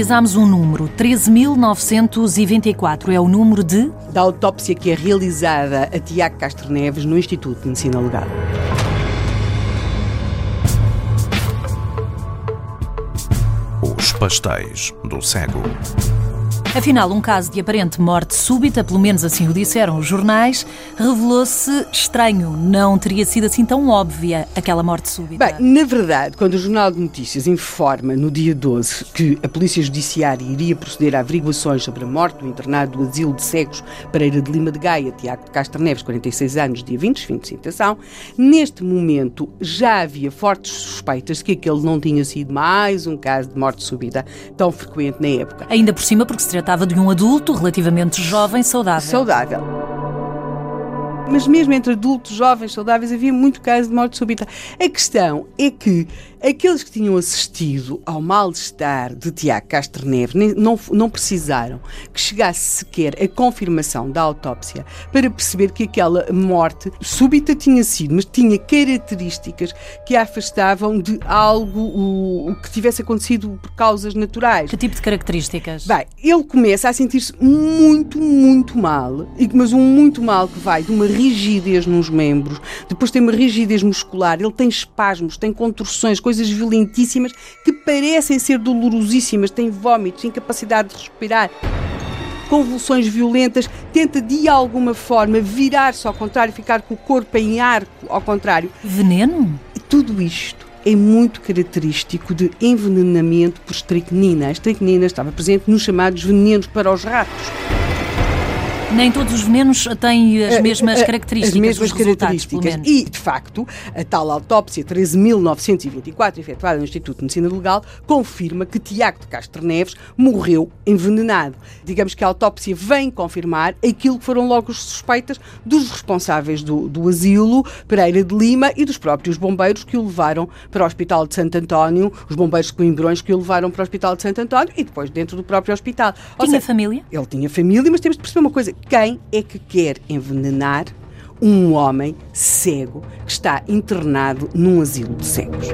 analisámos um número, 13.924. É o número de? Da autópsia que é realizada a Tiago Castro Neves no Instituto de Medicina Legal. Os pastéis do cego. Afinal, um caso de aparente morte súbita, pelo menos assim o disseram os jornais, revelou-se estranho. Não teria sido assim tão óbvia aquela morte súbita. Bem, na verdade, quando o Jornal de Notícias informa no dia 12 que a Polícia Judiciária iria proceder a averiguações sobre a morte do internado do Asilo de Cegos Pereira de Lima de Gaia, Tiago de Castro Neves, 46 anos, dia 20, fim de citação, neste momento já havia fortes suspeitas de que aquele não tinha sido mais um caso de morte súbita tão frequente na época. Ainda por cima, porque se tratava de um adulto relativamente jovem, saudável. Saudável. Mas mesmo entre adultos, jovens, saudáveis, havia muito caso de morte súbita. A questão é que aqueles que tinham assistido ao mal-estar de Tiago Castro Neves não, não precisaram que chegasse sequer a confirmação da autópsia para perceber que aquela morte súbita tinha sido, mas tinha características que a afastavam de algo o, o que tivesse acontecido por causas naturais. Que tipo de características? Bem, ele começa a sentir-se muito, muito mal, mas um muito mal que vai de uma rigidez nos membros, depois tem uma rigidez muscular, ele tem espasmos, tem contorções, coisas violentíssimas que parecem ser dolorosíssimas, tem vômitos, incapacidade de respirar convulsões violentas, tenta de alguma forma virar-se ao contrário, ficar com o corpo em arco ao contrário. Veneno? Tudo isto é muito característico de envenenamento por estricnina. A estricnina estava presente nos chamados venenos para os ratos. Nem todos os venenos têm as mesmas características. As mesmas características. E, de facto, a tal autópsia 13.924, efetuada no Instituto de Medicina Legal, confirma que Tiago de Castro Neves morreu envenenado. Digamos que a autópsia vem confirmar aquilo que foram logo as suspeitas dos responsáveis do, do asilo, Pereira de Lima, e dos próprios bombeiros que o levaram para o Hospital de Santo António, os bombeiros coimbrões que o levaram para o Hospital de Santo António e depois dentro do próprio hospital. Ou tinha seja, família? Ele tinha família, mas temos de perceber uma coisa quem é que quer envenenar um homem cego que está internado num asilo de cegos?